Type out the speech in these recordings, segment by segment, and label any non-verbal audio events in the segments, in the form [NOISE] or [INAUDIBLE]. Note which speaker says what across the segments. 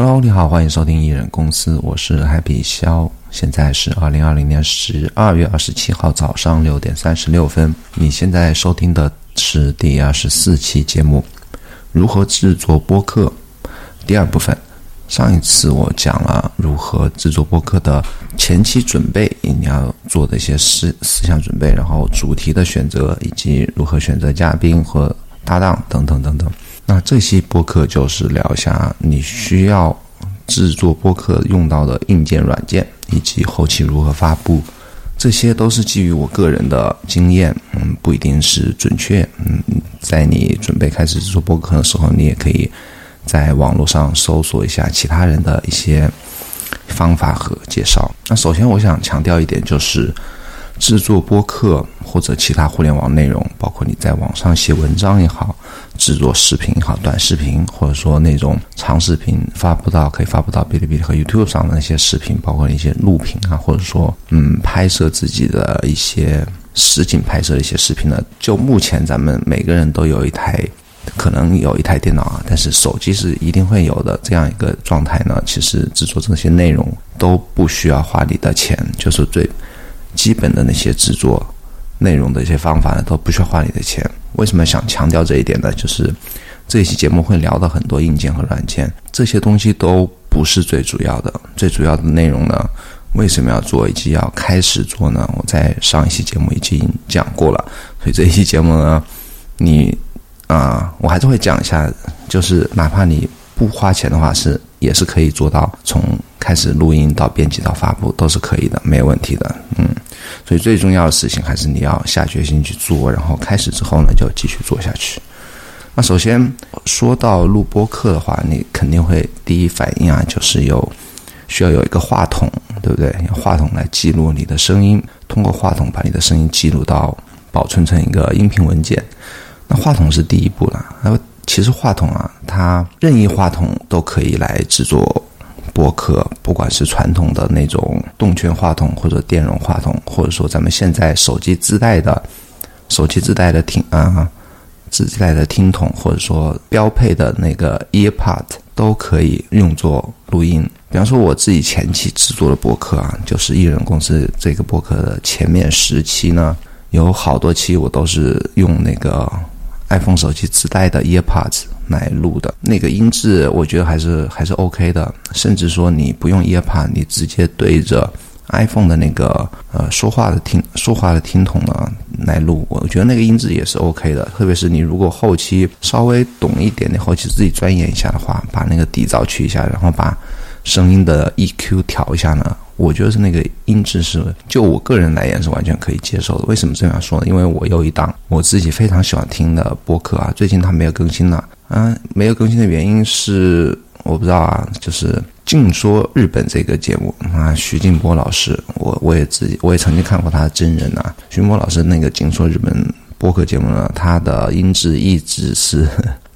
Speaker 1: Hello，你好，欢迎收听艺人公司，我是 Happy 肖，现在是二零二零年十二月二十七号早上六点三十六分。你现在收听的是第二十四期节目，如何制作播客第二部分。上一次我讲了如何制作播客的前期准备，你要做的一些思思想准备，然后主题的选择，以及如何选择嘉宾和搭档等等等等。那这期播客就是聊一下你需要制作播客用到的硬件、软件，以及后期如何发布，这些都是基于我个人的经验，嗯，不一定是准确，嗯，在你准备开始制作播客的时候，你也可以在网络上搜索一下其他人的一些方法和介绍。那首先我想强调一点就是。制作播客或者其他互联网内容，包括你在网上写文章也好，制作视频也好，短视频或者说那种长视频发布到可以发布到哔哩哔哩和 YouTube 上的那些视频，包括一些录屏啊，或者说嗯拍摄自己的一些实景拍摄的一些视频呢，就目前咱们每个人都有一台，可能有一台电脑啊，但是手机是一定会有的这样一个状态呢。其实制作这些内容都不需要花你的钱，就是最。基本的那些制作内容的一些方法呢，都不需要花你的钱。为什么想强调这一点呢？就是这一期节目会聊到很多硬件和软件，这些东西都不是最主要的。最主要的内容呢，为什么要做以及要开始做呢？我在上一期节目已经讲过了。所以这一期节目呢，你啊，我还是会讲一下，就是哪怕你不花钱的话，是也是可以做到从。开始录音到编辑到发布都是可以的，没有问题的。嗯，所以最重要的事情还是你要下决心去做，然后开始之后呢就继续做下去。那首先说到录播课的话，你肯定会第一反应啊，就是有需要有一个话筒，对不对？用话筒来记录你的声音，通过话筒把你的声音记录到保存成一个音频文件。那话筒是第一步了。那么其实话筒啊，它任意话筒都可以来制作。播客，不管是传统的那种动圈话筒，或者电容话筒，或者说咱们现在手机自带的、手机自带的听啊，自带的听筒，或者说标配的那个 EarPod，都可以用作录音。比方说，我自己前期制作的播客啊，就是艺人公司这个播客的前面十期呢，有好多期我都是用那个 iPhone 手机自带的 EarPods。来录的那个音质，我觉得还是还是 OK 的。甚至说你不用 Earpods，你直接对着 iPhone 的那个呃说话的听说话的听筒呢来录，我觉得那个音质也是 OK 的。特别是你如果后期稍微懂一点，你后期自己钻研一下的话，把那个底噪去一下，然后把声音的 EQ 调一下呢。我觉得是那个音质是，就我个人来言是完全可以接受的。为什么这样说呢？因为我有一档我自己非常喜欢听的播客啊，最近它没有更新了。啊，没有更新的原因是我不知道啊，就是《净说日本》这个节目啊，徐静波老师，我我也自己我也曾经看过他的真人呐，徐波老师那个《净说日本》播客节目呢，他的音质一直是。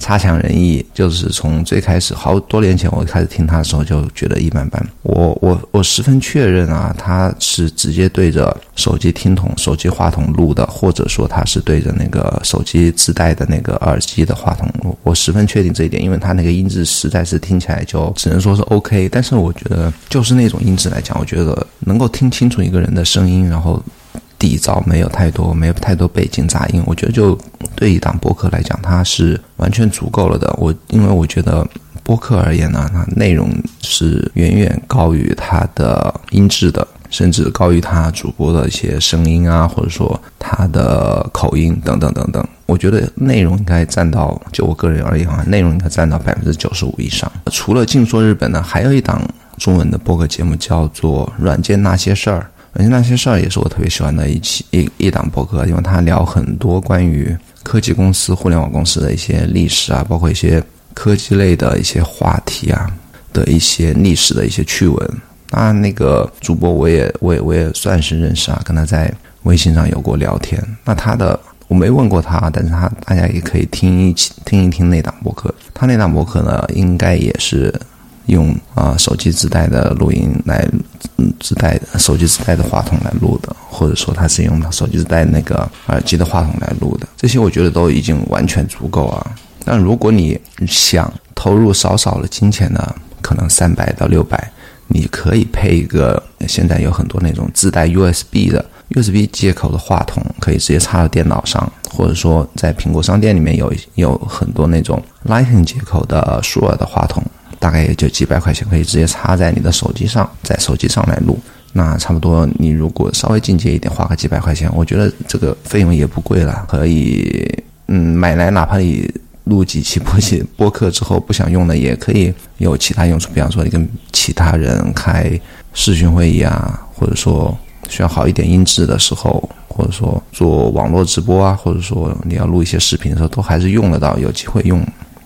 Speaker 1: 差强人意，就是从最开始好多年前我开始听他的时候就觉得一般般。我我我十分确认啊，他是直接对着手机听筒、手机话筒录的，或者说他是对着那个手机自带的那个耳机的话筒录。我十分确定这一点，因为他那个音质实在是听起来就只能说是 OK。但是我觉得就是那种音质来讲，我觉得能够听清楚一个人的声音，然后。底噪没有太多，没有太多背景杂音，我觉得就对一档播客来讲，它是完全足够了的。我因为我觉得播客而言呢，它内容是远远高于它的音质的，甚至高于它主播的一些声音啊，或者说他的口音等等等等。我觉得内容应该占到，就我个人而言啊，内容应该占到百分之九十五以上。除了静说日本呢，还有一档中文的播客节目叫做《软件那些事儿》。而且那些事儿也是我特别喜欢的一期一一档博客，因为他聊很多关于科技公司、互联网公司的一些历史啊，包括一些科技类的一些话题啊的一些历史的一些趣闻。当然，那个主播我也我也我也算是认识啊，跟他在微信上有过聊天。那他的我没问过他，但是他大家也可以听一起听一听那档博客。他那档博客呢，应该也是。用啊手机自带的录音来，嗯，自带的手机自带的话筒来录的，或者说他是用手机自带那个耳机的话筒来录的，这些我觉得都已经完全足够啊。但如果你想投入少少的金钱呢，可可能三百到六百。你可以配一个，现在有很多那种自带 USB 的 USB 接口的话筒，可以直接插到电脑上，或者说在苹果商店里面有有很多那种 Lightning 接口的舒尔的话筒，大概也就几百块钱，可以直接插在你的手机上，在手机上来录。那差不多，你如果稍微进阶一点，花个几百块钱，我觉得这个费用也不贵了，可以，嗯，买来哪怕你。录几期播期播客之后不想用了也可以有其他用处，比方说你跟其他人开视讯会议啊，或者说需要好一点音质的时候，或者说做网络直播啊，或者说你要录一些视频的时候，都还是用得到。有机会用，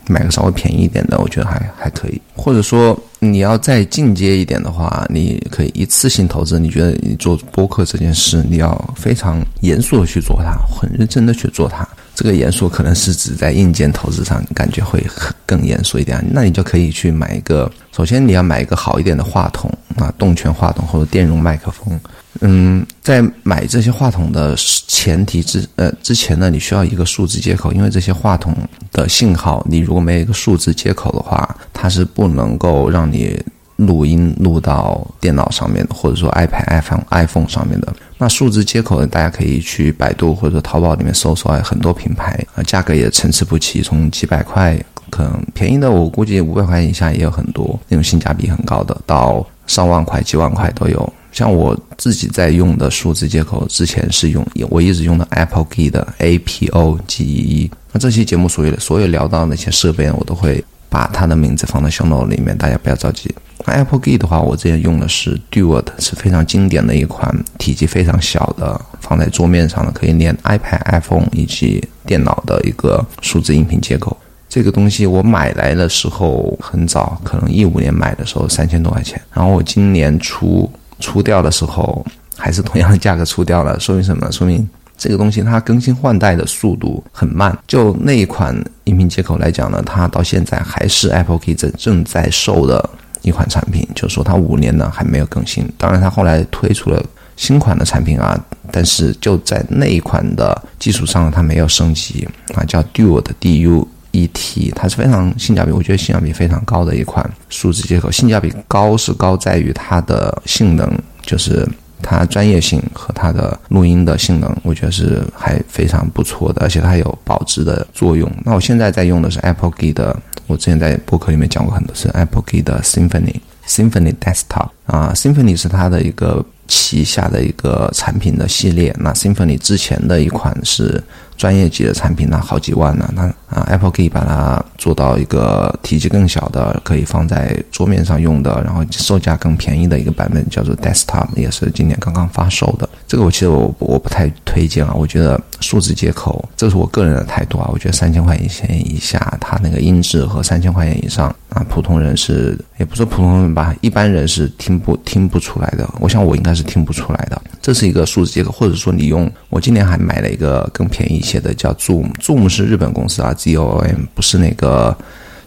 Speaker 1: 买个稍微便宜一点的，我觉得还还可以。或者说你要再进阶一点的话，你可以一次性投资。你觉得你做播客这件事，你要非常严肃的去做它，很认真的去做它。这个严肃可能是指在硬件投资上，感觉会更严肃一点。那你就可以去买一个，首先你要买一个好一点的话筒啊，动圈话筒或者电容麦克风。嗯，在买这些话筒的前提之呃之前呢，你需要一个数字接口，因为这些话筒的信号，你如果没有一个数字接口的话，它是不能够让你。录音录到电脑上面的，或者说 iPad、iPhone、iPhone 上面的，那数字接口呢？大家可以去百度或者淘宝里面搜索，很多品牌啊，价格也参差不齐，从几百块，可能便宜的我估计五百块以下也有很多，那种性价比很高的，到上万块、几万块都有。像我自己在用的数字接口，之前是用我一直用的 Apple Key 的 A P O G E。那这期节目所有所有聊到的那些设备，我都会把它的名字放在 show note 里面，大家不要着急。那 Apple Key 的话，我之前用的是 Duet，是非常经典的一款，体积非常小的，放在桌面上的，可以连 iPad、iPhone 以及电脑的一个数字音频接口。这个东西我买来的时候很早，可能一五年买的时候三千多块钱，然后我今年出出掉的时候，还是同样的价格出掉了，说明什么？说明这个东西它更新换代的速度很慢。就那一款音频接口来讲呢，它到现在还是 Apple Key 正正在售的。一款产品，就是说它五年呢还没有更新。当然，它后来推出了新款的产品啊，但是就在那一款的基础上，它没有升级啊，叫 Duet D U E T，它是非常性价比，我觉得性价比非常高的一款数字接口。性价比高是高在于它的性能，就是它专业性和它的录音的性能，我觉得是还非常不错的，而且它有保值的作用。那我现在在用的是 Apple Key 的。我之前在博客里面讲过很多次，Apple Key 的 Symphony Symphony Desktop 啊，Symphony 是它的一个旗下的一个产品的系列。那 Symphony 之前的一款是。专业级的产品呢，好几万呢。那啊，Apple 可以把它做到一个体积更小的，可以放在桌面上用的，然后售价更便宜的一个版本，叫做 Desktop，也是今年刚刚发售的。这个我其实我我不太推荐啊，我觉得数字接口，这是我个人的态度啊。我觉得三千块钱以下，它那个音质和三千块钱以上啊，普通人是也不说普通人吧，一般人是听不听不出来的。我想我应该是听不出来的。这是一个数字接口，或者说你用，我今年还买了一个更便宜。一些的叫 Zoom，Zoom 是日本公司啊，Z O M 不是那个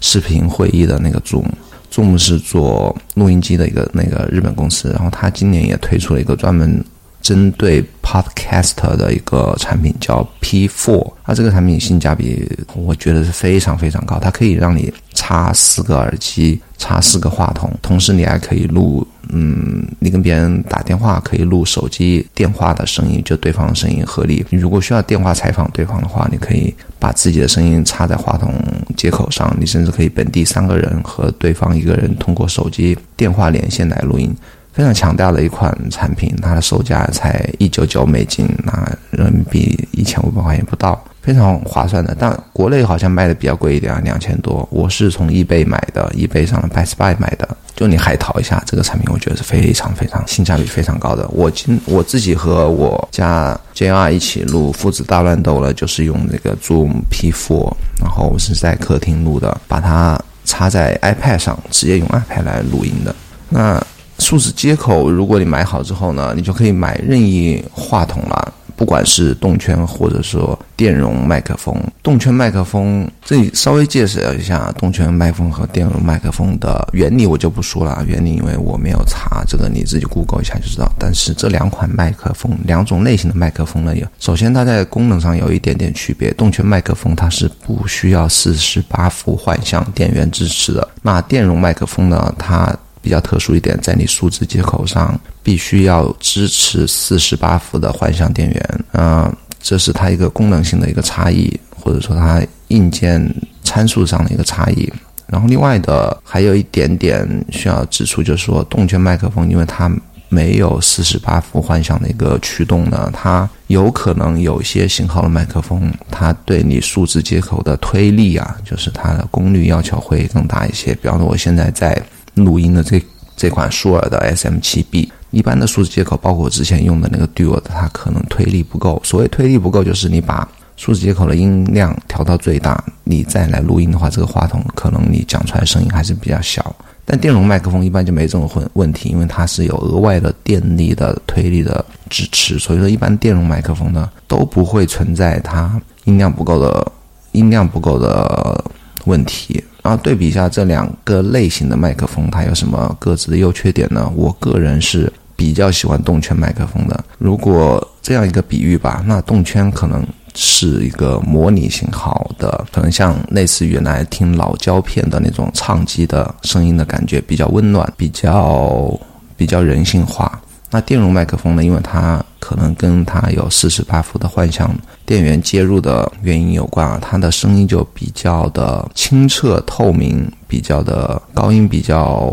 Speaker 1: 视频会议的那个 Zoom，Zoom 是做录音机的一个那个日本公司，然后它今年也推出了一个专门针对 Podcast 的一个产品，叫 P4，它这个产品性价比我觉得是非常非常高，它可以让你插四个耳机，插四个话筒，同时你还可以录。嗯，你跟别人打电话可以录手机电话的声音，就对方的声音合理。你如果需要电话采访对方的话，你可以把自己的声音插在话筒接口上，你甚至可以本地三个人和对方一个人通过手机电话连线来录音，非常强大的一款产品。它的售价才一九九美金，那人民币一千五百块钱不到。非常划算的，但国内好像卖的比较贵一点啊，两千多。我是从易贝买的，易贝上的 Best Buy 买的。就你海淘一下这个产品，我觉得是非常非常性价比非常高的。我今我自己和我家 JR 一起录父子大乱斗了，就是用那个 Zoom P4，然后是在客厅录的，把它插在 iPad 上，直接用 iPad 来录音的。那数字接口，如果你买好之后呢，你就可以买任意话筒了。不管是动圈或者说电容麦克风，动圈麦克风这里稍微介绍一下动圈麦克风和电容麦克风的原理，我就不说了。原理因为我没有查，这个你自己 Google 一下就知道。但是这两款麦克风，两种类型的麦克风呢，有首先它在功能上有一点点区别。动圈麦克风它是不需要四十八伏换向电源支持的，那电容麦克风呢，它比较特殊一点，在你数字接口上必须要支持四十八伏的换向电源，嗯，这是它一个功能性的一个差异，或者说它硬件参数上的一个差异。然后另外的还有一点点需要指出，就是说动圈麦克风，因为它没有四十八伏换向的一个驱动呢，它有可能有些型号的麦克风，它对你数字接口的推力啊，就是它的功率要求会更大一些。比方说，我现在在。录音的这这款舒尔的 SM7B，一般的数字接口，包括我之前用的那个 Duo 的，它可能推力不够。所谓推力不够，就是你把数字接口的音量调到最大，你再来录音的话，这个话筒可能你讲出来声音还是比较小。但电容麦克风一般就没这种问问题，因为它是有额外的电力的推力的支持，所以说一般电容麦克风呢都不会存在它音量不够的音量不够的问题。然后对比一下这两个类型的麦克风，它有什么各自的优缺点呢？我个人是比较喜欢动圈麦克风的。如果这样一个比喻吧，那动圈可能是一个模拟型号的，可能像类似于原来听老胶片的那种唱机的声音的感觉，比较温暖，比较比较人性化。那电容麦克风呢？因为它可能跟它有四十八伏的幻向电源接入的原因有关啊，它的声音就比较的清澈透明，比较的高音比较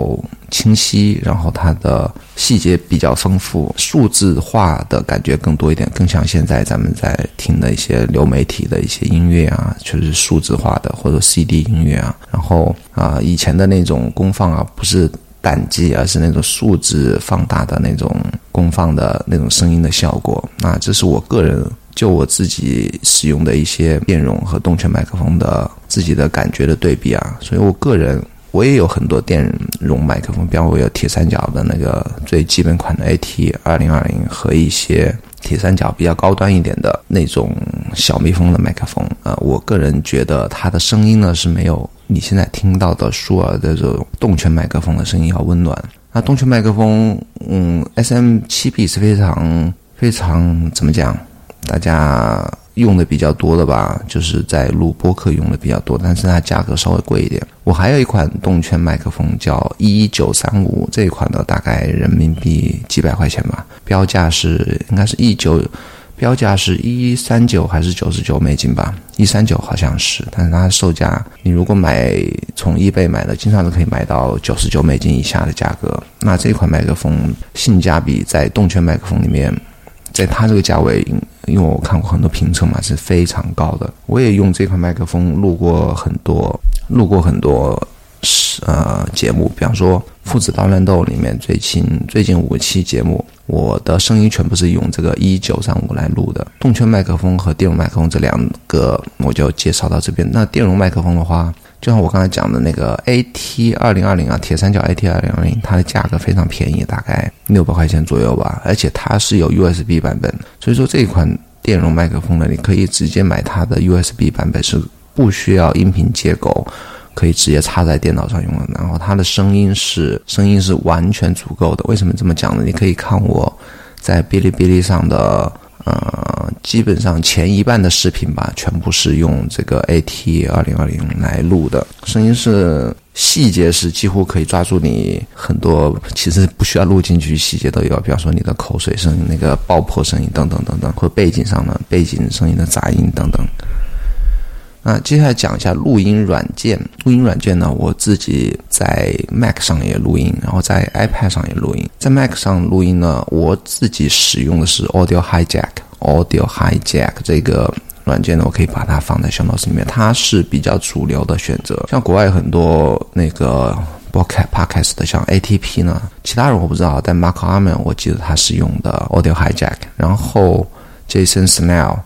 Speaker 1: 清晰，然后它的细节比较丰富，数字化的感觉更多一点，更像现在咱们在听的一些流媒体的一些音乐啊，就是数字化的或者 CD 音乐啊，然后啊以前的那种功放啊，不是。胆机，而是那种数字放大的那种功放的那种声音的效果。那这是我个人就我自己使用的一些电容和动圈麦克风的自己的感觉的对比啊。所以我个人我也有很多电容麦克风，比方我有铁三角的那个最基本款的 AT 二零二零和一些铁三角比较高端一点的那种小蜜蜂的麦克风啊。我个人觉得它的声音呢是没有。你现在听到的舒尔的这种动圈麦克风的声音要温暖。那动圈麦克风，嗯，SM7B 是非常非常怎么讲？大家用的比较多的吧，就是在录播客用的比较多，但是它价格稍微贵一点。我还有一款动圈麦克风叫一九三五，这一款呢大概人民币几百块钱吧，标价是应该是一九。标价是一三九还是九十九美金吧？一三九好像是，但是它的售价，你如果买从易贝买的，经常都可以买到九十九美金以下的价格。那这款麦克风性价比在动圈麦克风里面，在它这个价位，因为我看过很多评测嘛，是非常高的。我也用这款麦克风录过很多，录过很多。是呃，节目，比方说《父子大乱斗》里面最近最近五期节目，我的声音全部是用这个一九三五来录的。动圈麦克风和电容麦克风这两个，我就介绍到这边。那电容麦克风的话，就像我刚才讲的那个 AT 二零二零啊，铁三角 AT 二零二零，它的价格非常便宜，大概六百块钱左右吧。而且它是有 USB 版本，所以说这一款电容麦克风呢，你可以直接买它的 USB 版本，是不需要音频接口。可以直接插在电脑上用的，然后它的声音是声音是完全足够的。为什么这么讲呢？你可以看我在哔哩哔哩上的，呃，基本上前一半的视频吧，全部是用这个 AT 二零二零来录的，声音是细节是几乎可以抓住你很多，其实不需要录进去细节都有，比方说你的口水声、那个爆破声音等等等等，或背景上的背景声音的杂音等等。那接下来讲一下录音软件。录音软件呢，我自己在 Mac 上也录音，然后在 iPad 上也录音。在 Mac 上录音呢，我自己使用的是 Audio Hijack。Audio Hijack 这个软件呢，我可以把它放在小脑子里面，它是比较主流的选择。像国外很多那个 Podcast 的，像 ATP 呢，其他人我不知道，但 Mark Arman 我记得他是用的 Audio Hijack，然后 Jason Snell。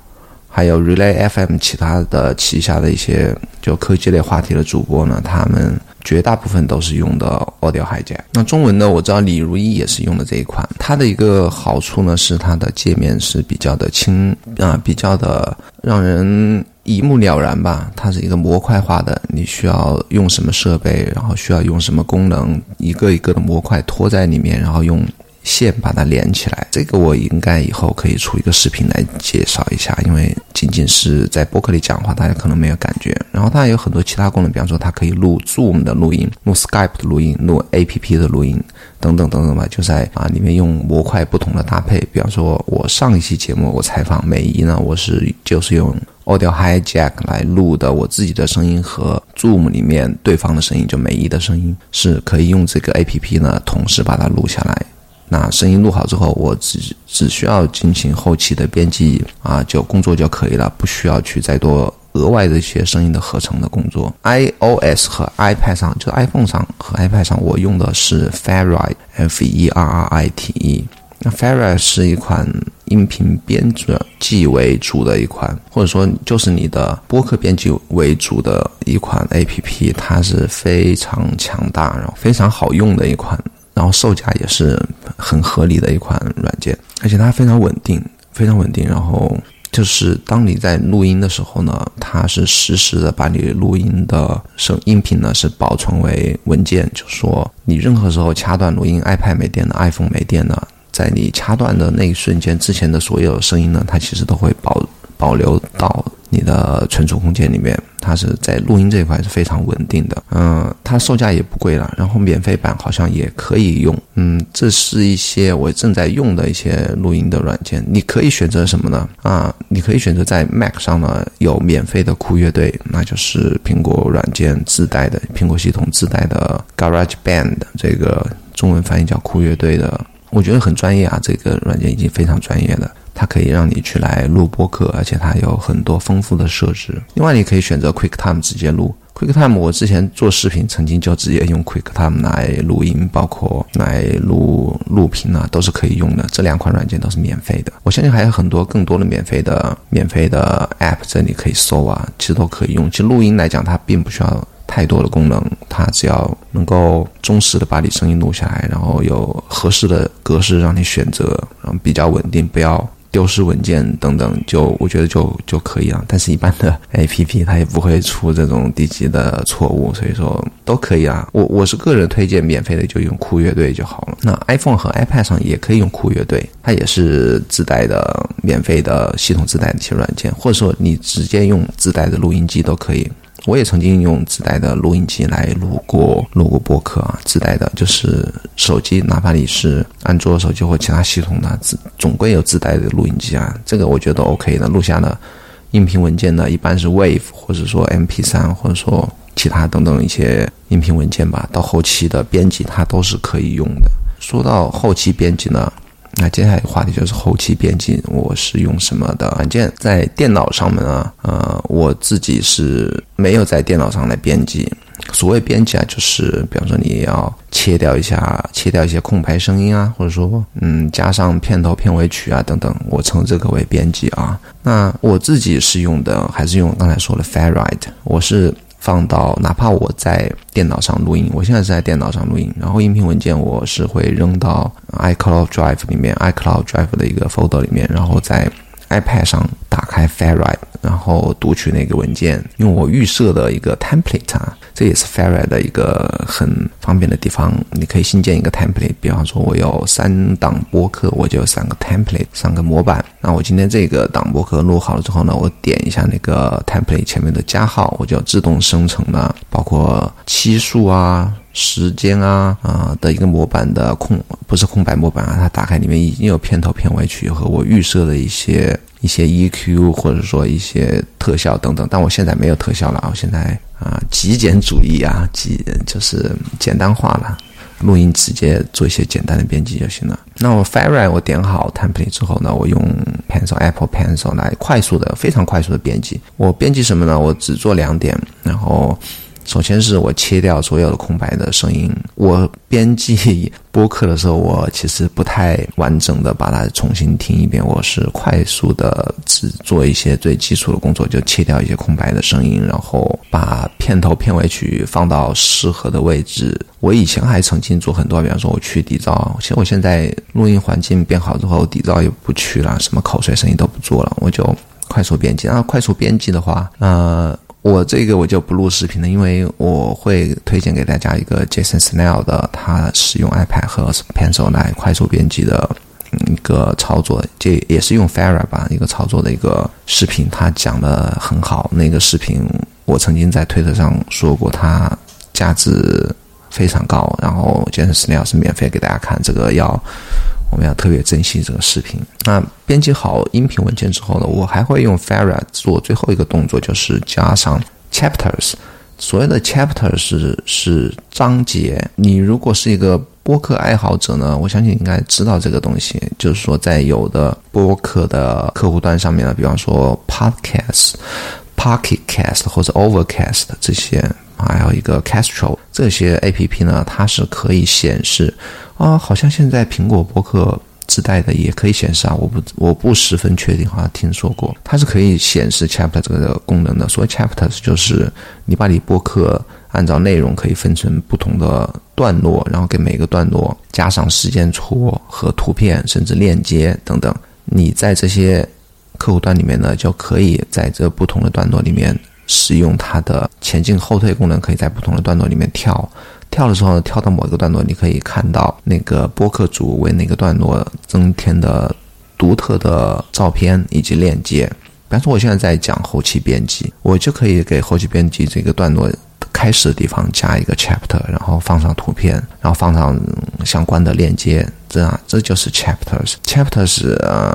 Speaker 1: 还有 Relay FM 其他的旗下的一些就科技类话题的主播呢，他们绝大部分都是用的 Audio Hijack。那中文呢，我知道李如一也是用的这一款。它的一个好处呢，是它的界面是比较的轻啊，比较的让人一目了然吧。它是一个模块化的，你需要用什么设备，然后需要用什么功能，一个一个的模块拖在里面，然后用。线把它连起来，这个我应该以后可以出一个视频来介绍一下，因为仅仅是在播客里讲话，大家可能没有感觉。然后它有很多其他功能，比方说它可以录 Zoom 的录音、录 Skype 的录音、录 APP 的录音等等等等吧，就在啊里面用模块不同的搭配。比方说我上一期节目我采访美仪呢，我是就是用 Audio Hijack 来录的我自己的声音和 Zoom 里面对方的声音，就美仪的声音是可以用这个 APP 呢同时把它录下来。那声音录好之后，我只只需要进行后期的编辑啊，就工作就可以了，不需要去再多额外的一些声音的合成的工作。iOS 和 iPad 上，就 iPhone 上和 iPad 上，我用的是 Ferrite，F E R R I T E。那 Ferrite 是一款音频编辑为主的一款，或者说就是你的播客编辑为主的一款 APP，它是非常强大，然后非常好用的一款。然后售价也是很合理的一款软件，而且它非常稳定，非常稳定。然后就是当你在录音的时候呢，它是实时的把你录音的声音频呢是保存为文件，就说你任何时候掐断录音，iPad 没电了，iPhone 没电了，在你掐断的那一瞬间之前的所有声音呢，它其实都会保保留到你的存储空间里面。它是在录音这一块是非常稳定的，嗯，它售价也不贵了，然后免费版好像也可以用，嗯，这是一些我正在用的一些录音的软件，你可以选择什么呢？啊，你可以选择在 Mac 上呢有免费的酷乐队，那就是苹果软件自带的，苹果系统自带的 Garage Band，这个中文翻译叫酷乐队的，我觉得很专业啊，这个软件已经非常专业了。它可以让你去来录播客，而且它有很多丰富的设置。另外，你可以选择 QuickTime 直接录。QuickTime 我之前做视频，曾经就直接用 QuickTime 来录音，包括来录录屏啊，都是可以用的。这两款软件都是免费的。我相信还有很多更多的免费的免费的 App，这里可以搜啊，其实都可以用。其实录音来讲，它并不需要太多的功能，它只要能够忠实的把你声音录下来，然后有合适的格式让你选择，然后比较稳定，不要。丢失文件等等，就我觉得就就可以了。但是，一般的 [LAUGHS] A P P 它也不会出这种低级的错误，所以说都可以啊。我我是个人推荐免费的，就用酷乐队就好了。那 iPhone 和 iPad 上也可以用酷乐队，它也是自带的免费的系统自带的一些软件，或者说你直接用自带的录音机都可以。我也曾经用自带的录音机来录过录过播客啊，自带的就是手机，哪怕你是安卓手机或其他系统的，自总归有自带的录音机啊，这个我觉得 OK 的。录下的音频文件呢，一般是 WAV e 或者说 MP3 或者说其他等等一些音频文件吧，到后期的编辑它都是可以用的。说到后期编辑呢。那接下来话题就是后期编辑，我是用什么的软件？在电脑上面啊？呃，我自己是没有在电脑上来编辑。所谓编辑啊，就是比方说你要切掉一下，切掉一些空白声音啊，或者说嗯，加上片头片尾曲啊等等，我称这个为编辑啊。那我自己是用的，还是用刚才说的 Ferrite？我是。放到哪怕我在电脑上录音，我现在是在电脑上录音，然后音频文件我是会扔到 iCloud Drive 里面，iCloud Drive 的一个 folder 里面，然后再 iPad 上打开 Ferrite，然后读取那个文件，用我预设的一个 template 啊。这也是 Ferrite 的一个很方便的地方，你可以新建一个 template。比方说，我有三档播客，我就有三个 template，三个模板。那我今天这个档播客录好了之后呢，我点一下那个 template 前面的加号，我就自动生成了，包括期数啊、时间啊啊的一个模板的空，不是空白模板啊，它打开里面已经有片头、片尾曲和我预设的一些一些 EQ 或者说一些特效等等。但我现在没有特效了啊，我现在。啊，极简主义啊，极就是简单化了，录音直接做一些简单的编辑就行了。那我 Fire 我点好 template 之后呢，我用 Pencil Apple Pencil 来快速的、非常快速的编辑。我编辑什么呢？我只做两点，然后。首先是我切掉所有的空白的声音。我编辑 [LAUGHS] 播客的时候，我其实不太完整的把它重新听一遍，我是快速的只做一些最基础的工作，就切掉一些空白的声音，然后把片头片尾曲放到适合的位置。我以前还曾经做很多，比方说我去底噪，其实我现在录音环境变好之后，底噪也不去了，什么口水声音都不做了，我就快速编辑。然后快速编辑的话，呃，我这个我就不录视频了，因为我会推荐给大家一个 Jason Snell 的，他使用 iPad 和 Pencil 来快速编辑的一个操作，这也是用 Fara 吧一个操作的一个视频，他讲的很好。那个视频我曾经在推特上说过，它价值。非常高，然后 Jason Snell 是免费给大家看，这个要我们要特别珍惜这个视频。那编辑好音频文件之后呢，我还会用 Fara 做最后一个动作，就是加上 chapters。所谓的 chapters 是章节。你如果是一个播客爱好者呢，我相信应该知道这个东西，就是说在有的播客的客户端上面呢，比方说 Podcast、Pocket Cast 或者 Overcast 这些。还有一个 Castro 这些 A P P 呢，它是可以显示啊，好像现在苹果播客自带的也可以显示啊，我不我不十分确定，好像听说过，它是可以显示 Chapter 这个功能的。所谓 chapter 就是你把你播客按照内容可以分成不同的段落，然后给每个段落加上时间戳和图片，甚至链接等等。你在这些客户端里面呢，就可以在这不同的段落里面。使用它的前进后退功能，可以在不同的段落里面跳。跳的时候，跳到某一个段落，你可以看到那个播客主为那个段落增添的独特的照片以及链接。比方说，我现在在讲后期编辑，我就可以给后期编辑这个段落开始的地方加一个 chapter，然后放上图片，然后放上相关的链接，这样这就是 chapters。chapters 呃，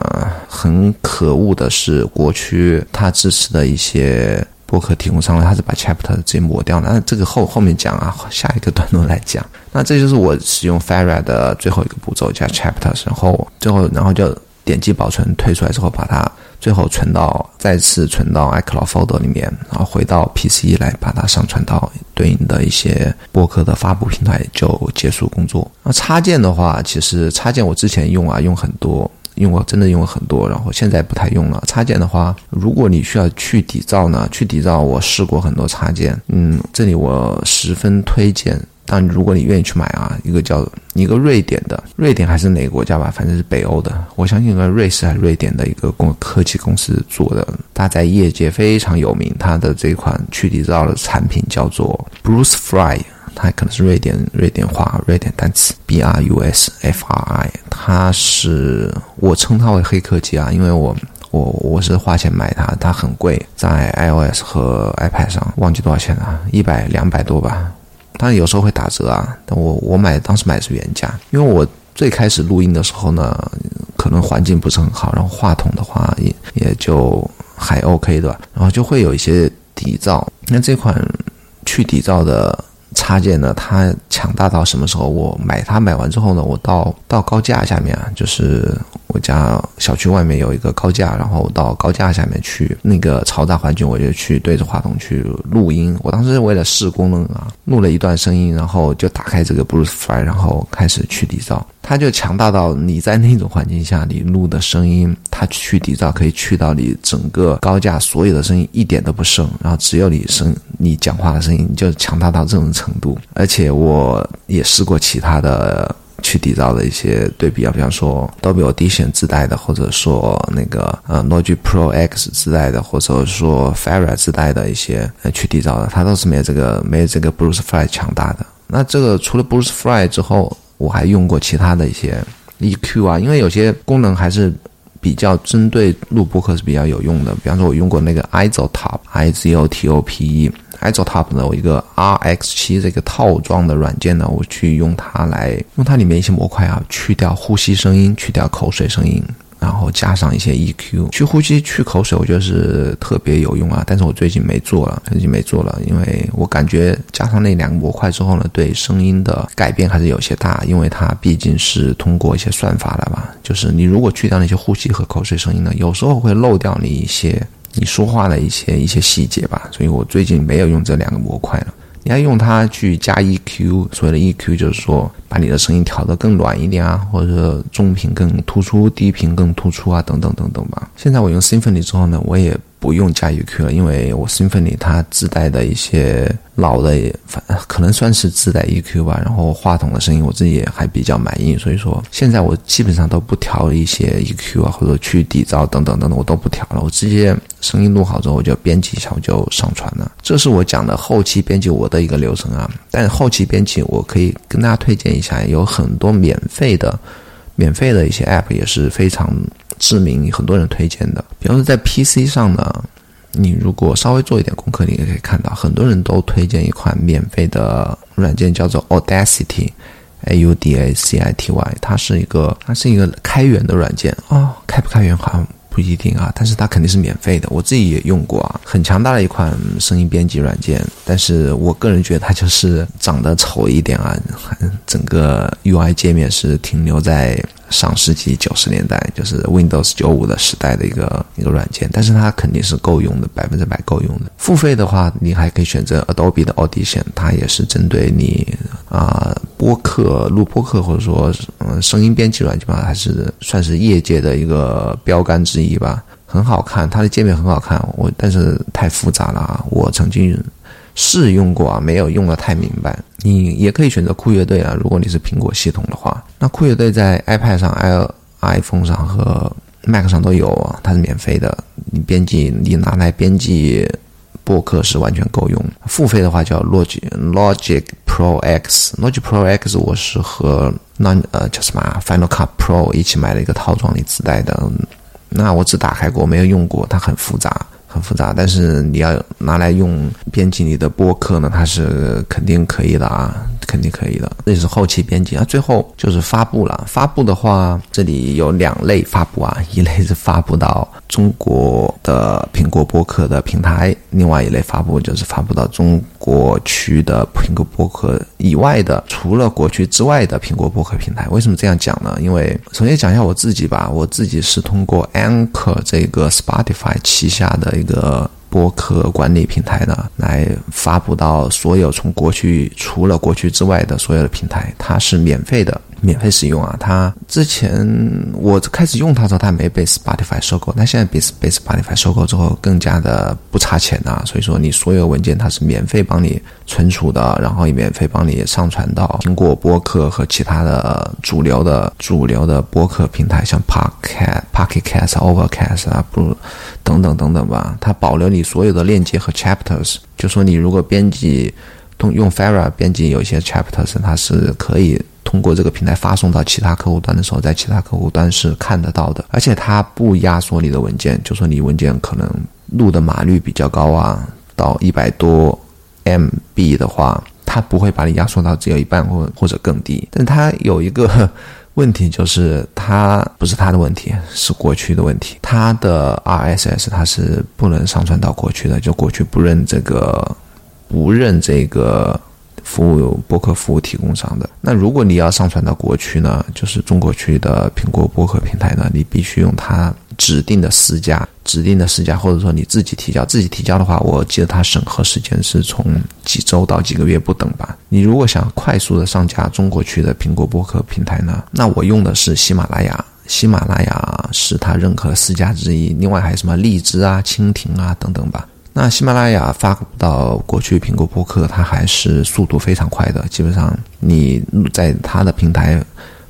Speaker 1: 很可恶的是，国区它支持的一些。播客提供商呢，他是把 chapter 直接抹掉了。那这个后后面讲啊，下一个段落来讲。[LAUGHS] 那这就是我使用 Fara 的最后一个步骤，加 chapters，然后最后然后就点击保存，退出来之后，把它最后存到再次存到 iCloud folder 里面，然后回到 PC 来把它上传到对应的一些播客的发布平台，就结束工作。那插件的话，其实插件我之前用啊，用很多。用过真的用了很多，然后现在不太用了。插件的话，如果你需要去底噪呢，去底噪我试过很多插件，嗯，这里我十分推荐。但如果你愿意去买啊，一个叫一个瑞典的，瑞典还是哪个国家吧，反正是北欧的，我相信应该瑞士还是瑞典的一个公科技公司做的，它在业界非常有名。它的这款去底噪的产品叫做 Bruce Fry。它可能是瑞典瑞典话瑞典单词 B R U S F R I，它是我称它为黑科技啊，因为我我我是花钱买它，它很贵，在 iOS 和 iPad 上忘记多少钱了，一百两百多吧，当然有时候会打折啊，但我我买当时买的是原价，因为我最开始录音的时候呢，可能环境不是很好，然后话筒的话也也就还 OK 的，然后就会有一些底噪，那这款去底噪的。插件呢，它强大到什么时候？我买它买完之后呢，我到到高架下面啊，就是我家小区外面有一个高架，然后到高架下面去那个嘈杂环境，我就去对着话筒去录音。我当时为了试功能啊，录了一段声音，然后就打开这个 Bruce Fly，然后开始去底噪。它就强大到你在那种环境下，你录的声音，它去底噪可以去到你整个高架所有的声音一点都不剩，然后只有你声你讲话的声音就强大到这种程度。而且我也试过其他的去底噪的一些对比啊，比方说 Dolby Audition 自带的，或者说那个呃 Logic Pro X 自带的，或者说 Fara 自带的一些呃去底噪的，它都是没有这个没有这个 Bruce Fly 强大的。那这个除了 Bruce Fly 之后，我还用过其他的一些 EQ 啊，因为有些功能还是比较针对录播客是比较有用的。比方说，我用过那个 i z o t o p i z o t o p e，iZotop 的一个 RX 七这个套装的软件呢，我去用它来用它里面一些模块啊，去掉呼吸声音，去掉口水声音。然后加上一些 EQ 去呼吸去口水，我觉得是特别有用啊。但是我最近没做了，最近没做了，因为我感觉加上那两个模块之后呢，对声音的改变还是有些大，因为它毕竟是通过一些算法的吧。就是你如果去掉那些呼吸和口水声音呢，有时候会漏掉你一些你说话的一些一些细节吧。所以我最近没有用这两个模块了。你要用它去加 EQ，所谓的 EQ 就是说把你的声音调得更软一点啊，或者中频更突出，低频更突出啊，等等等等吧。现在我用 Symphony 之后呢，我也。不用加 EQ 了，因为我 Symphony 它自带的一些老的，反可能算是自带 EQ 吧。然后话筒的声音我自己也还比较满意，所以说现在我基本上都不调一些 EQ 啊，或者去底噪等等等等，我都不调了。我直接声音录好之后，我就编辑一下，我就上传了。这是我讲的后期编辑我的一个流程啊。但后期编辑我可以跟大家推荐一下，有很多免费的、免费的一些 App 也是非常。知名很多人推荐的，比方说在 PC 上呢，你如果稍微做一点功课，你也可以看到很多人都推荐一款免费的软件，叫做 Audacity，A U D A C I T Y，它是一个它是一个开源的软件。哦，开不开源好像不一定啊，但是它肯定是免费的，我自己也用过啊，很强大的一款声音编辑软件，但是我个人觉得它就是长得丑一点啊，整个 UI 界面是停留在。上世纪九十年代，就是 Windows 九五的时代的一个一个软件，但是它肯定是够用的，百分之百够用的。付费的话，你还可以选择 Adobe 的 Audition，它也是针对你啊播客录播客或者说嗯声音编辑软件吧，还是算是业界的一个标杆之一吧。很好看，它的界面很好看，我但是太复杂了啊，我曾经。试用过啊，没有用的太明白。你也可以选择酷乐队啊，如果你是苹果系统的话。那酷乐队在 iPad 上、i iPhone 上和 Mac 上都有啊，它是免费的。你编辑，你拿来编辑播客是完全够用。付费的话叫 Logic Logic Pro X，Logic Pro X 我是和那呃叫什么 Final Cut Pro 一起买了一个套装里自带的。那我只打开过，没有用过，它很复杂。很复杂，但是你要拿来用编辑你的播客呢，它是肯定可以的啊，肯定可以的。这是后期编辑啊，最后就是发布了。发布的话，这里有两类发布啊，一类是发布到中国的苹果播客的平台，另外一类发布就是发布到中国区的苹果播客以外的，除了国区之外的苹果播客平台。为什么这样讲呢？因为首先讲一下我自己吧，我自己是通过 Anchor 这个 Spotify 旗下的。一个播客管理平台呢，来发布到所有从过去除了过去之外的所有的平台，它是免费的。免费使用啊！它之前我开始用它的时候，它没被 Spotify 收购，但现在被被 Spotify 收购之后，更加的不差钱啊。所以说，你所有文件它是免费帮你存储的，然后也免费帮你上传到苹果播客和其他的主流的主流的播客平台，像 Pocket、Pocket Cast、Overcast 啊，不等等等等吧。它保留你所有的链接和 Chapters，就说你如果编辑用 Fara 编辑有些 Chapters，它是可以。通过这个平台发送到其他客户端的时候，在其他客户端是看得到的，而且它不压缩你的文件，就说你文件可能录的码率比较高啊，到一百多 MB 的话，它不会把你压缩到只有一半或或者更低。但它有一个问题，就是它不是它的问题，是国区的问题。它的 RSS 它是不能上传到国区的，就国区不认这个，不认这个。服务播客服务提供商的那，如果你要上传到国区呢，就是中国区的苹果播客平台呢，你必须用它指定的私家、指定的私家，或者说你自己提交。自己提交的话，我记得它审核时间是从几周到几个月不等吧。你如果想快速的上架中国区的苹果播客平台呢，那我用的是喜马拉雅，喜马拉雅是它认可的私家之一。另外还有什么荔枝啊、蜻蜓啊等等吧。那喜马拉雅发布到过去苹果播客，它还是速度非常快的。基本上你在它的平台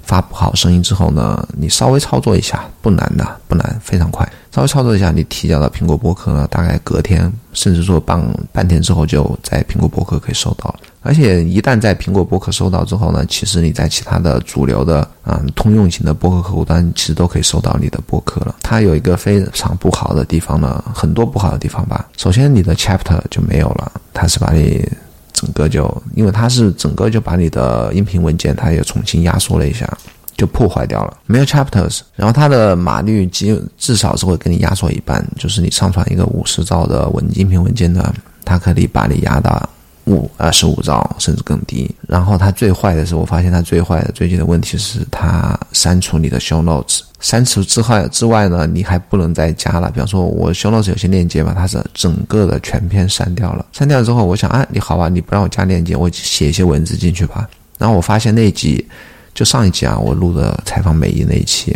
Speaker 1: 发布好声音之后呢，你稍微操作一下，不难的，不难，非常快。稍微操作一下，你提交到苹果播客呢，大概隔天，甚至说半半天之后，就在苹果播客可以收到了。而且一旦在苹果播客收到之后呢，其实你在其他的主流的啊通用型的播客客户端，其实都可以收到你的播客了。它有一个非常不好的地方呢，很多不好的地方吧。首先，你的 chapter 就没有了，它是把你整个就，因为它是整个就把你的音频文件，它也重新压缩了一下，就破坏掉了，没有 chapters。然后它的码率基至少是会给你压缩一半，就是你上传一个五十兆的文音频文件呢，它可以把你压到。五二十五兆甚至更低，然后它最坏的是，我发现它最坏的最近的问题是它删除你的 show notes。删除之后之外呢，你还不能再加了。比方说，我 show notes 有些链接吧，它是整个的全篇删掉了。删掉之后，我想啊，你好吧，你不让我加链接，我写一些文字进去吧。然后我发现那一集，就上一集啊，我录的采访美伊那一期。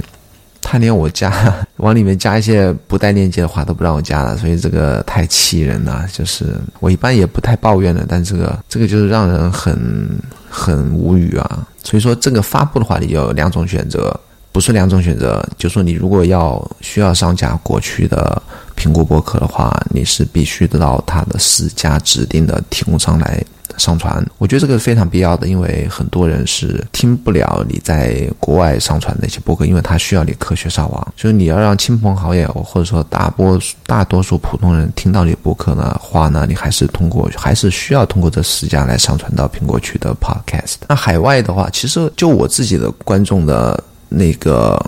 Speaker 1: 他连我加 [LAUGHS] 往里面加一些不带链接的话都不让我加了，所以这个太气人了。就是我一般也不太抱怨的，但这个这个就是让人很很无语啊。所以说这个发布的话，你有两种选择，不是两种选择，就说你如果要需要上架过去的苹果博客的话，你是必须得到它的私家指定的提供商来。上传，我觉得这个非常必要的，因为很多人是听不了你在国外上传那些播客，因为它需要你科学上网，所以你要让亲朋好友或者说大波大多数普通人听到你播客的话呢，你还是通过还是需要通过这十家来上传到苹果区的 Podcast。那海外的话，其实就我自己的观众的那个。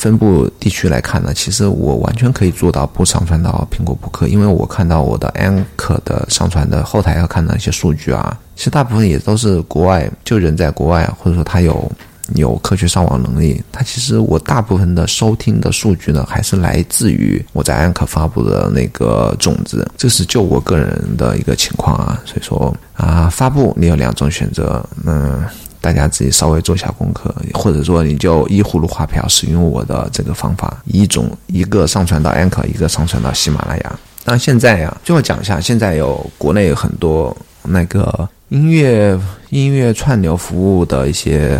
Speaker 1: 分布地区来看呢，其实我完全可以做到不上传到苹果播客，因为我看到我的 Anchor 的上传的后台要看到一些数据啊，其实大部分也都是国外，就人在国外，或者说他有有科学上网能力，他其实我大部分的收听的数据呢，还是来自于我在 Anchor 发布的那个种子，这是就我个人的一个情况啊，所以说啊，发布你有两种选择，嗯。大家自己稍微做下功课，或者说你就依葫芦画瓢使用我的这个方法，一种一个上传到 Anchor，一个上传到喜马拉雅。那现在呀，最后讲一下，现在有国内很多那个音乐音乐串流服务的一些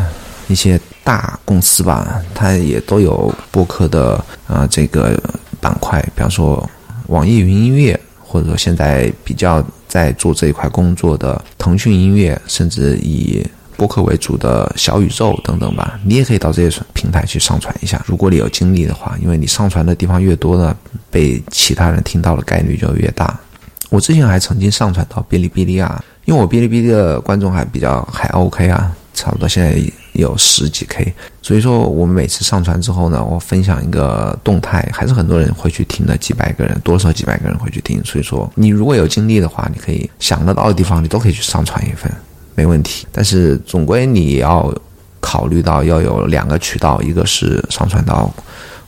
Speaker 1: 一些大公司吧，它也都有播客的啊这个板块，比方说网易云音乐，或者说现在比较在做这一块工作的腾讯音乐，甚至以。播客为主的小宇宙等等吧，你也可以到这些平台去上传一下。如果你有精力的话，因为你上传的地方越多呢，被其他人听到的概率就越大。我之前还曾经上传到哔哩哔哩啊，因为我哔哩哔哩的观众还比较还 OK 啊，差不多现在有十几 K。所以说我们每次上传之后呢，我分享一个动态，还是很多人会去听的，几百个人，多少几百个人会去听。所以说你如果有精力的话，你可以想得到的地方，你都可以去上传一份。没问题，但是总归你要考虑到要有两个渠道，一个是上传到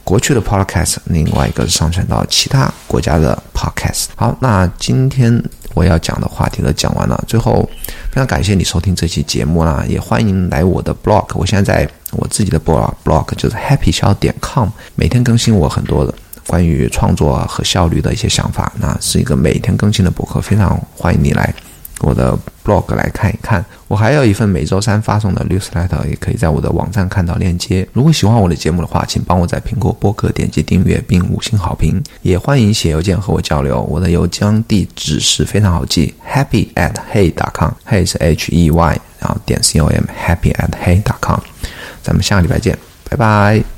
Speaker 1: 国区的 Podcast，另外一个是上传到其他国家的 Podcast。好，那今天我要讲的话题都讲完了。最后，非常感谢你收听这期节目啦，也欢迎来我的 blog。我现在在我自己的 blog blog 就是 happy 小点 com，每天更新我很多的关于创作和效率的一些想法。那是一个每天更新的博客，非常欢迎你来。我的 blog 来看一看，我还有一份每周三发送的 newsletter，也可以在我的网站看到链接。如果喜欢我的节目的话，请帮我在苹果播客点击订阅并五星好评。也欢迎写邮件和我交流，我的邮箱地址是非常好记，happy at hey dot com，hey 是 h e y，然后点 c o m，happy at hey dot com。咱们下个礼拜见，拜拜。